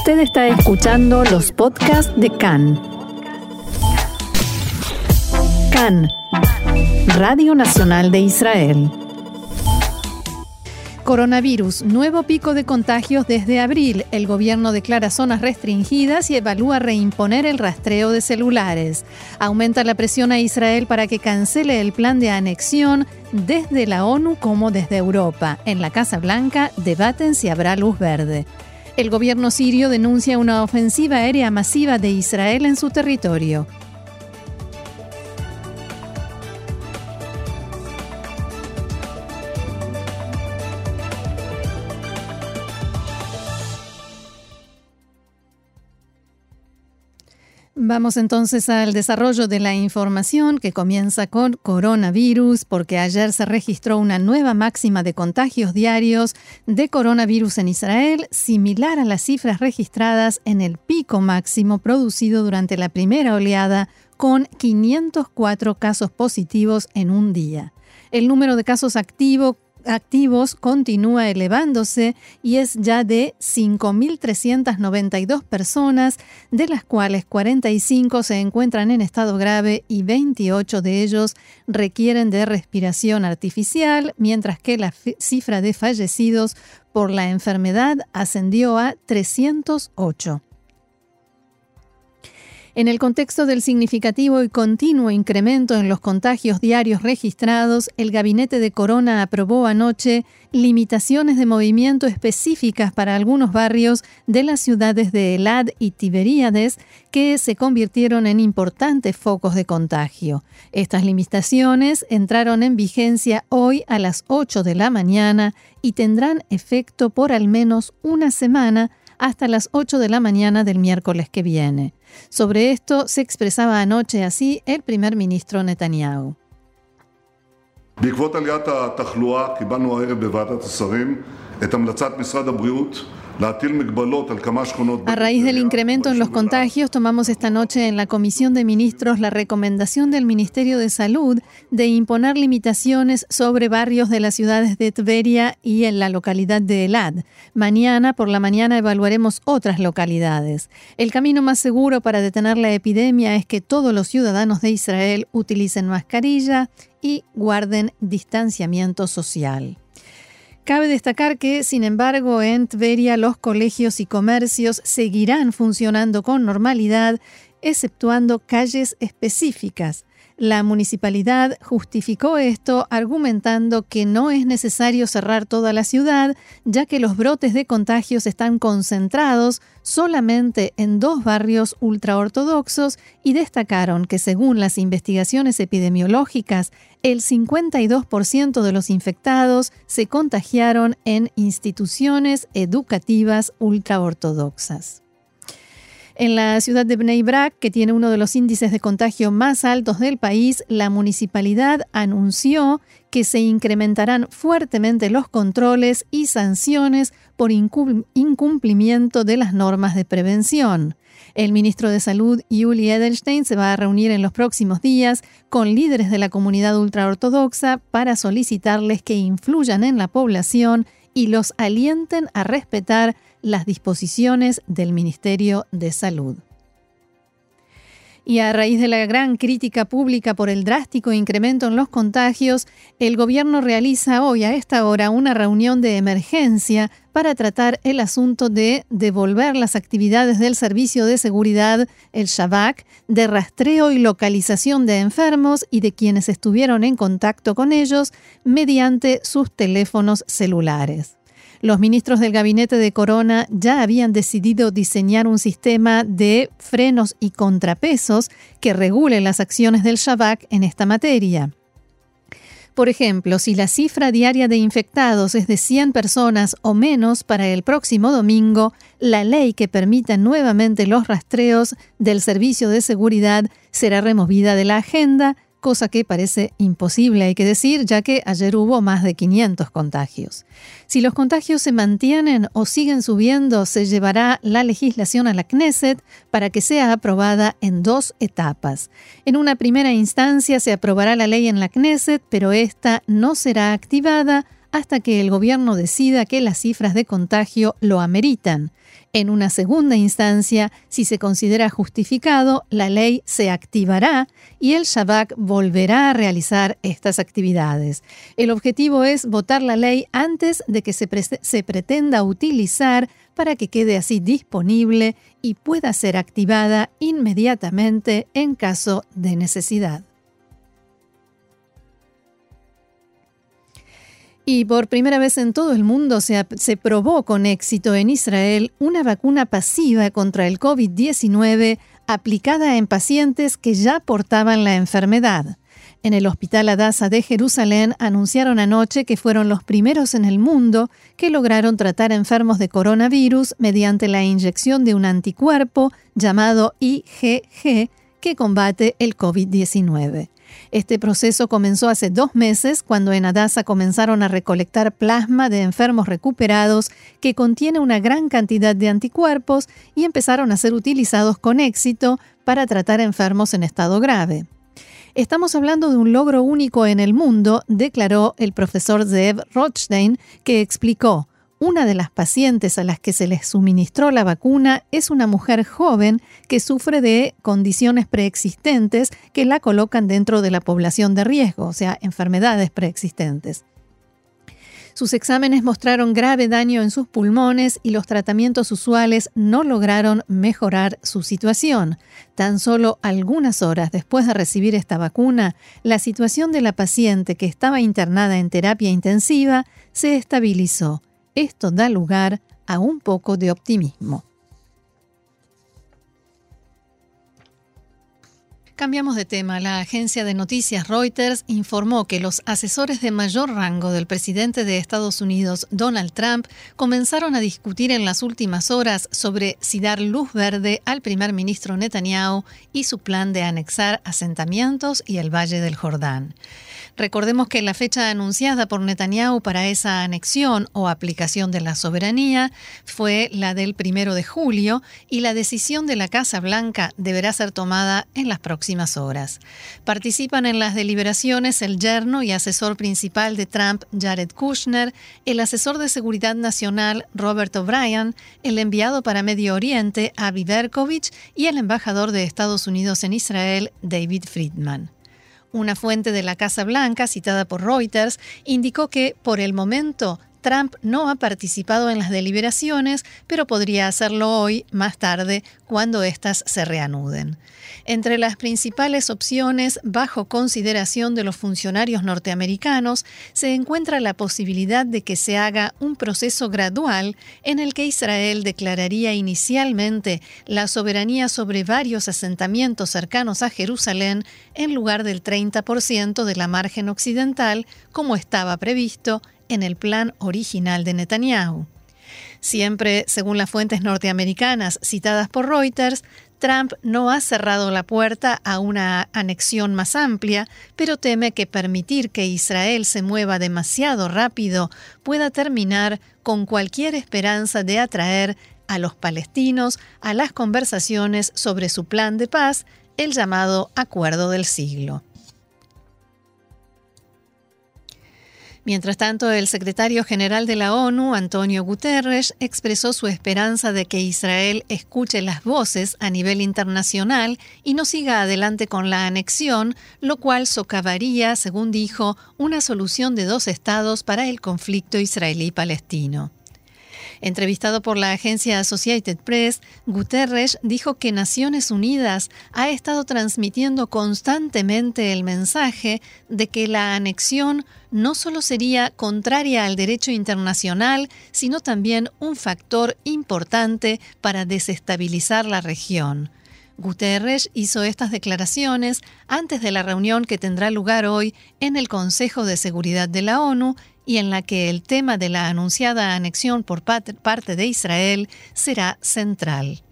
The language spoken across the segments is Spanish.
Usted está escuchando los podcasts de CAN. CAN, Radio Nacional de Israel. Coronavirus, nuevo pico de contagios desde abril. El gobierno declara zonas restringidas y evalúa reimponer el rastreo de celulares. Aumenta la presión a Israel para que cancele el plan de anexión desde la ONU como desde Europa. En la Casa Blanca debaten si habrá luz verde. El gobierno sirio denuncia una ofensiva aérea masiva de Israel en su territorio. Vamos entonces al desarrollo de la información que comienza con coronavirus, porque ayer se registró una nueva máxima de contagios diarios de coronavirus en Israel, similar a las cifras registradas en el pico máximo producido durante la primera oleada, con 504 casos positivos en un día. El número de casos activos activos continúa elevándose y es ya de 5.392 personas, de las cuales 45 se encuentran en estado grave y 28 de ellos requieren de respiración artificial, mientras que la cifra de fallecidos por la enfermedad ascendió a 308. En el contexto del significativo y continuo incremento en los contagios diarios registrados, el gabinete de Corona aprobó anoche limitaciones de movimiento específicas para algunos barrios de las ciudades de Elad y Tiberíades que se convirtieron en importantes focos de contagio. Estas limitaciones entraron en vigencia hoy a las 8 de la mañana y tendrán efecto por al menos una semana hasta las 8 de la mañana del miércoles que viene. Sobre esto se expresaba anoche así el primer ministro Netanyahu. A raíz del incremento en los contagios, tomamos esta noche en la Comisión de Ministros la recomendación del Ministerio de Salud de imponer limitaciones sobre barrios de las ciudades de Tveria y en la localidad de Elad. Mañana por la mañana evaluaremos otras localidades. El camino más seguro para detener la epidemia es que todos los ciudadanos de Israel utilicen mascarilla y guarden distanciamiento social. Cabe destacar que, sin embargo, en Tveria los colegios y comercios seguirán funcionando con normalidad, exceptuando calles específicas. La municipalidad justificó esto argumentando que no es necesario cerrar toda la ciudad, ya que los brotes de contagios están concentrados solamente en dos barrios ultraortodoxos y destacaron que según las investigaciones epidemiológicas, el 52% de los infectados se contagiaron en instituciones educativas ultraortodoxas. En la ciudad de Bnei Brak, que tiene uno de los índices de contagio más altos del país, la municipalidad anunció que se incrementarán fuertemente los controles y sanciones por incumplimiento de las normas de prevención. El ministro de Salud, Yuli Edelstein, se va a reunir en los próximos días con líderes de la comunidad ultraortodoxa para solicitarles que influyan en la población y los alienten a respetar las disposiciones del Ministerio de Salud. Y a raíz de la gran crítica pública por el drástico incremento en los contagios, el gobierno realiza hoy a esta hora una reunión de emergencia para tratar el asunto de devolver las actividades del Servicio de Seguridad, el Shabak, de rastreo y localización de enfermos y de quienes estuvieron en contacto con ellos mediante sus teléfonos celulares. Los ministros del gabinete de Corona ya habían decidido diseñar un sistema de frenos y contrapesos que regule las acciones del Shabak en esta materia. Por ejemplo, si la cifra diaria de infectados es de 100 personas o menos para el próximo domingo, la ley que permita nuevamente los rastreos del servicio de seguridad será removida de la agenda cosa que parece imposible, hay que decir, ya que ayer hubo más de 500 contagios. Si los contagios se mantienen o siguen subiendo, se llevará la legislación a la Knesset para que sea aprobada en dos etapas. En una primera instancia se aprobará la ley en la Knesset, pero esta no será activada hasta que el gobierno decida que las cifras de contagio lo ameritan. En una segunda instancia, si se considera justificado, la ley se activará y el Shabak volverá a realizar estas actividades. El objetivo es votar la ley antes de que se, se pretenda utilizar para que quede así disponible y pueda ser activada inmediatamente en caso de necesidad. Y por primera vez en todo el mundo se, se, probó con éxito en Israel una vacuna pasiva contra el COVID-19 aplicada en pacientes que ya portaban la enfermedad. En el Hospital Adasa de Jerusalén anunciaron anoche que fueron los primeros en el mundo que lograron tratar enfermos de coronavirus mediante la inyección de un anticuerpo llamado IgG que combate el COVID-19. Este proceso comenzó hace dos meses cuando en Adasa comenzaron a recolectar plasma de enfermos recuperados que contiene una gran cantidad de anticuerpos y empezaron a ser utilizados con éxito para tratar enfermos en estado grave. Estamos hablando de un logro único en el mundo, declaró el profesor Zeev Rothstein, que explicó, una de las pacientes a las que se les suministró la vacuna es una mujer joven que sufre de condiciones preexistentes que la colocan dentro de la población de riesgo, o sea, enfermedades preexistentes. Sus exámenes mostraron grave daño en sus pulmones y los tratamientos usuales no lograron mejorar su situación. Tan solo algunas horas después de recibir esta vacuna, la situación de la paciente que estaba internada en terapia intensiva se estabilizó esto da lugar a un poco de optimismo. Cambiamos de tema. La agencia de noticias Reuters informó que los asesores de mayor rango del presidente de Estados Unidos, Donald Trump, comenzaron a discutir en las últimas horas sobre si dar luz verde al primer ministro Netanyahu y su plan de anexar asentamientos y el Valle del Jordán. Recordemos que la fecha anunciada por Netanyahu para esa anexión o aplicación de la soberanía fue la del primero de julio y la decisión de la Casa Blanca deberá ser tomada en las próximas horas. Participan en las deliberaciones el yerno y asesor principal de Trump, Jared Kushner, el asesor de seguridad nacional, Robert O'Brien, el enviado para Medio Oriente, Avi Berkovich, y el embajador de Estados Unidos en Israel, David Friedman. Una fuente de la Casa Blanca, citada por Reuters, indicó que, por el momento, Trump no ha participado en las deliberaciones, pero podría hacerlo hoy, más tarde, cuando éstas se reanuden. Entre las principales opciones bajo consideración de los funcionarios norteamericanos se encuentra la posibilidad de que se haga un proceso gradual en el que Israel declararía inicialmente la soberanía sobre varios asentamientos cercanos a Jerusalén en lugar del 30% de la margen occidental, como estaba previsto en el plan original de Netanyahu. Siempre, según las fuentes norteamericanas citadas por Reuters, Trump no ha cerrado la puerta a una anexión más amplia, pero teme que permitir que Israel se mueva demasiado rápido pueda terminar con cualquier esperanza de atraer a los palestinos a las conversaciones sobre su plan de paz, el llamado Acuerdo del Siglo. Mientras tanto, el secretario general de la ONU, Antonio Guterres, expresó su esperanza de que Israel escuche las voces a nivel internacional y no siga adelante con la anexión, lo cual socavaría, según dijo, una solución de dos estados para el conflicto israelí-palestino. Entrevistado por la agencia Associated Press, Guterres dijo que Naciones Unidas ha estado transmitiendo constantemente el mensaje de que la anexión no solo sería contraria al derecho internacional, sino también un factor importante para desestabilizar la región. Guterres hizo estas declaraciones antes de la reunión que tendrá lugar hoy en el Consejo de Seguridad de la ONU y en la que el tema de la anunciada anexión por parte de Israel será central.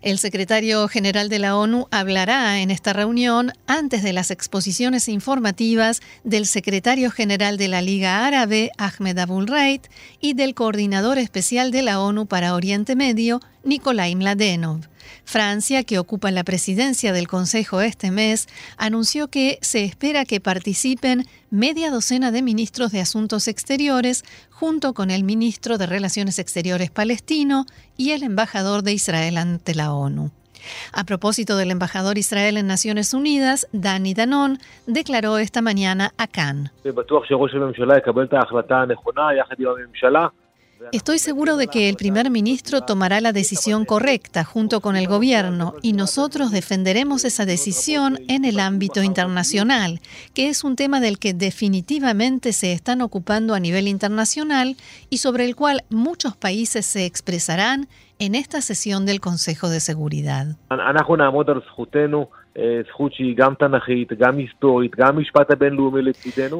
El secretario general de la ONU hablará en esta reunión antes de las exposiciones informativas del secretario general de la Liga Árabe, Ahmed Abul Reit, y del coordinador especial de la ONU para Oriente Medio, Nikolai Mladenov. Francia, que ocupa la presidencia del Consejo este mes, anunció que se espera que participen media docena de ministros de Asuntos Exteriores, junto con el ministro de Relaciones Exteriores palestino y el embajador de Israel ante la ONU. A propósito del embajador Israel en Naciones Unidas, Dani Danon declaró esta mañana a Cannes. Estoy seguro de que el primer ministro tomará la decisión correcta junto con el gobierno y nosotros defenderemos esa decisión en el ámbito internacional, que es un tema del que definitivamente se están ocupando a nivel internacional y sobre el cual muchos países se expresarán en esta sesión del Consejo de Seguridad.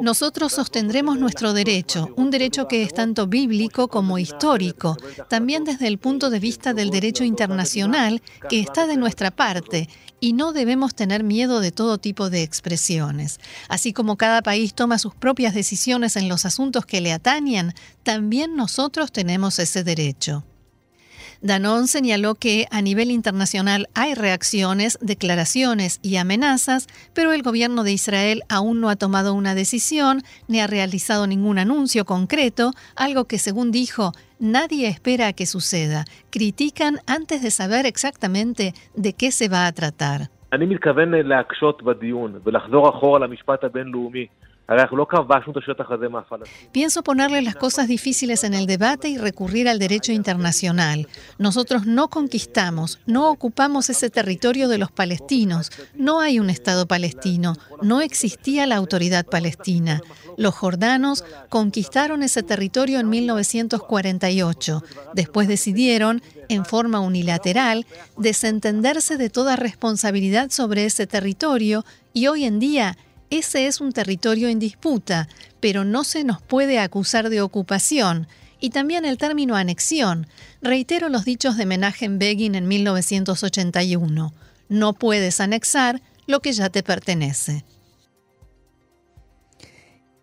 Nosotros sostendremos nuestro derecho, un derecho que es tanto bíblico como histórico, también desde el punto de vista del derecho internacional, que está de nuestra parte, y no debemos tener miedo de todo tipo de expresiones. Así como cada país toma sus propias decisiones en los asuntos que le atañan, también nosotros tenemos ese derecho. Danone señaló que a nivel internacional hay reacciones, declaraciones y amenazas, pero el gobierno de Israel aún no ha tomado una decisión ni ha realizado ningún anuncio concreto, algo que según dijo nadie espera que suceda. Critican antes de saber exactamente de qué se va a tratar. Pienso ponerle las cosas difíciles en el debate y recurrir al derecho internacional. Nosotros no conquistamos, no ocupamos ese territorio de los palestinos. No hay un Estado palestino, no existía la autoridad palestina. Los jordanos conquistaron ese territorio en 1948. Después decidieron, en forma unilateral, desentenderse de toda responsabilidad sobre ese territorio y hoy en día ese es un territorio en disputa, pero no se nos puede acusar de ocupación. Y también el término anexión. Reitero los dichos de Menachem Begin en 1981. No puedes anexar lo que ya te pertenece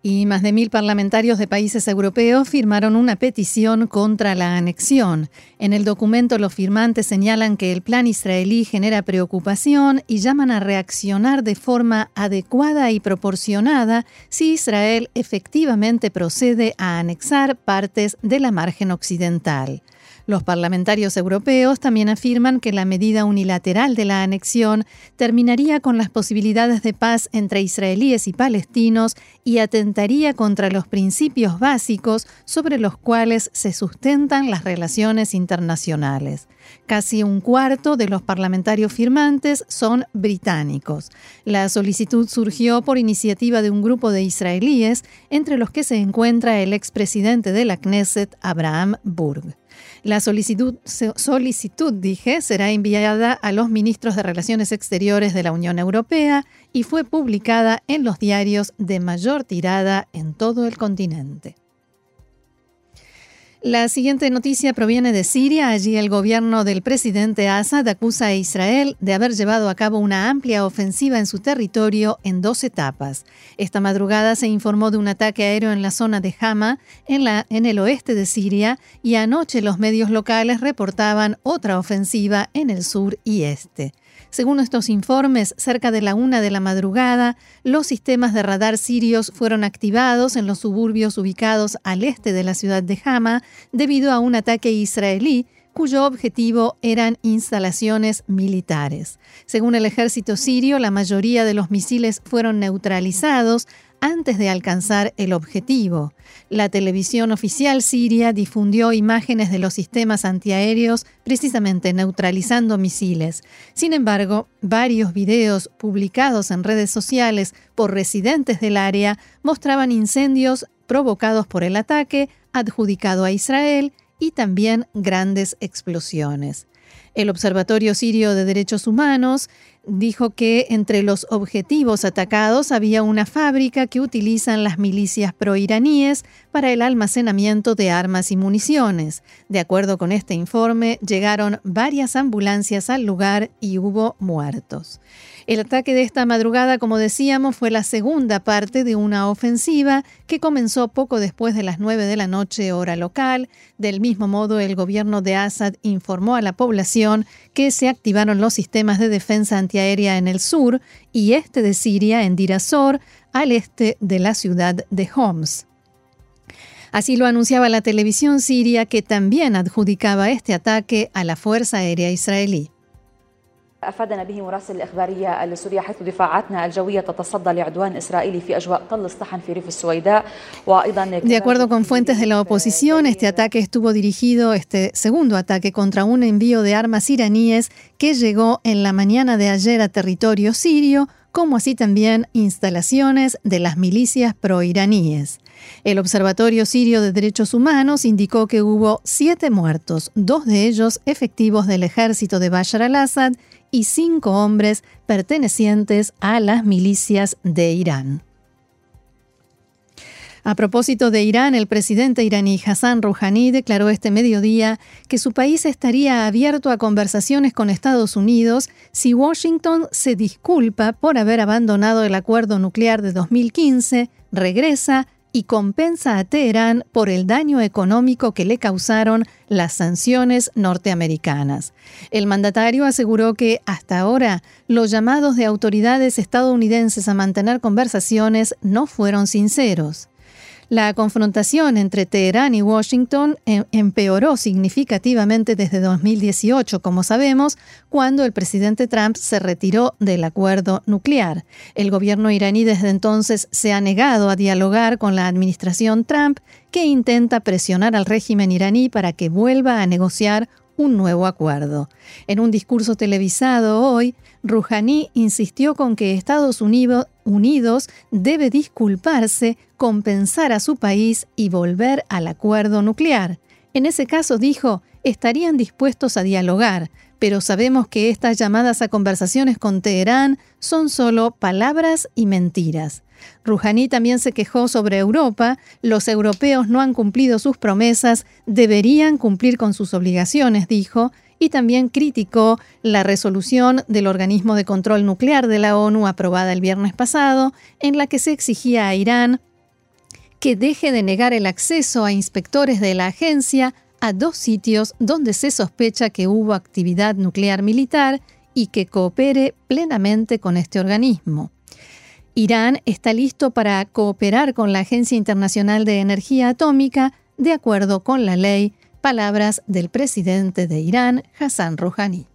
y más de mil parlamentarios de países europeos firmaron una petición contra la anexión. En el documento los firmantes señalan que el plan israelí genera preocupación y llaman a reaccionar de forma adecuada y proporcionada si Israel efectivamente procede a anexar partes de la margen occidental. Los parlamentarios europeos también afirman que la medida unilateral de la anexión terminaría con las posibilidades de paz entre israelíes y palestinos y atentaría contra los principios básicos sobre los cuales se sustentan las relaciones internacionales. Casi un cuarto de los parlamentarios firmantes son británicos. La solicitud surgió por iniciativa de un grupo de israelíes, entre los que se encuentra el expresidente de la Knesset, Abraham Burg. La solicitud, dije, será enviada a los ministros de Relaciones Exteriores de la Unión Europea y fue publicada en los diarios de mayor tirada en todo el continente. La siguiente noticia proviene de Siria. Allí el gobierno del presidente Assad acusa a Israel de haber llevado a cabo una amplia ofensiva en su territorio en dos etapas. Esta madrugada se informó de un ataque aéreo en la zona de Hama, en, en el oeste de Siria, y anoche los medios locales reportaban otra ofensiva en el sur y este. Según estos informes, cerca de la una de la madrugada, los sistemas de radar sirios fueron activados en los suburbios ubicados al este de la ciudad de Hama debido a un ataque israelí cuyo objetivo eran instalaciones militares. Según el ejército sirio, la mayoría de los misiles fueron neutralizados antes de alcanzar el objetivo. La televisión oficial siria difundió imágenes de los sistemas antiaéreos precisamente neutralizando misiles. Sin embargo, varios videos publicados en redes sociales por residentes del área mostraban incendios provocados por el ataque adjudicado a Israel y también grandes explosiones. El Observatorio Sirio de Derechos Humanos dijo que entre los objetivos atacados había una fábrica que utilizan las milicias proiraníes para el almacenamiento de armas y municiones. De acuerdo con este informe, llegaron varias ambulancias al lugar y hubo muertos. El ataque de esta madrugada, como decíamos, fue la segunda parte de una ofensiva que comenzó poco después de las 9 de la noche hora local. Del mismo modo, el gobierno de Assad informó a la población que se activaron los sistemas de defensa antiaérea en el sur y este de Siria, en Dirasor, al este de la ciudad de Homs. Así lo anunciaba la televisión siria que también adjudicaba este ataque a la Fuerza Aérea Israelí. أفادنا به مراسل الإخبارية لسوريا حيث دفاعاتنا الجوية تتصدى لعدوان إسرائيلي في أجواء طل الصحن في ريف السويداء وأيضا De acuerdo con fuentes de la oposición, este ataque estuvo dirigido, este segundo ataque, contra un envío de armas iraníes que llegó en la mañana de ayer a territorio sirio, como así también instalaciones de las milicias proiraníes. El Observatorio Sirio de Derechos Humanos indicó que hubo siete muertos, dos de ellos efectivos del ejército de Bashar al-Assad y cinco hombres pertenecientes a las milicias de Irán. A propósito de Irán, el presidente iraní Hassan Rouhani declaró este mediodía que su país estaría abierto a conversaciones con Estados Unidos si Washington se disculpa por haber abandonado el acuerdo nuclear de 2015, regresa y compensa a Teherán por el daño económico que le causaron las sanciones norteamericanas. El mandatario aseguró que hasta ahora los llamados de autoridades estadounidenses a mantener conversaciones no fueron sinceros. La confrontación entre Teherán y Washington em, empeoró significativamente desde 2018, como sabemos, cuando el presidente Trump se retiró del acuerdo nuclear. El gobierno iraní desde entonces se ha negado a dialogar con la administración Trump, que intenta presionar al régimen iraní para que vuelva a negociar un nuevo acuerdo. En un discurso televisado hoy, Rouhani insistió con que Estados Unidos, debe disculparse, compensar a su país y volver al acuerdo nuclear. En ese caso, dijo, estarían dispuestos a dialogar, pero sabemos que estas llamadas a conversaciones con Teherán son solo palabras y mentiras. Rouhani también se quejó sobre Europa. Los europeos no han cumplido sus promesas, deberían cumplir con sus obligaciones, dijo, y también criticó la resolución del organismo de control nuclear de la ONU aprobada el viernes pasado, en la que se exigía a Irán que deje de negar el acceso a inspectores de la agencia a dos sitios donde se sospecha que hubo actividad nuclear militar y que coopere plenamente con este organismo. Irán está listo para cooperar con la Agencia Internacional de Energía Atómica de acuerdo con la ley, palabras del presidente de Irán, Hassan Rouhani.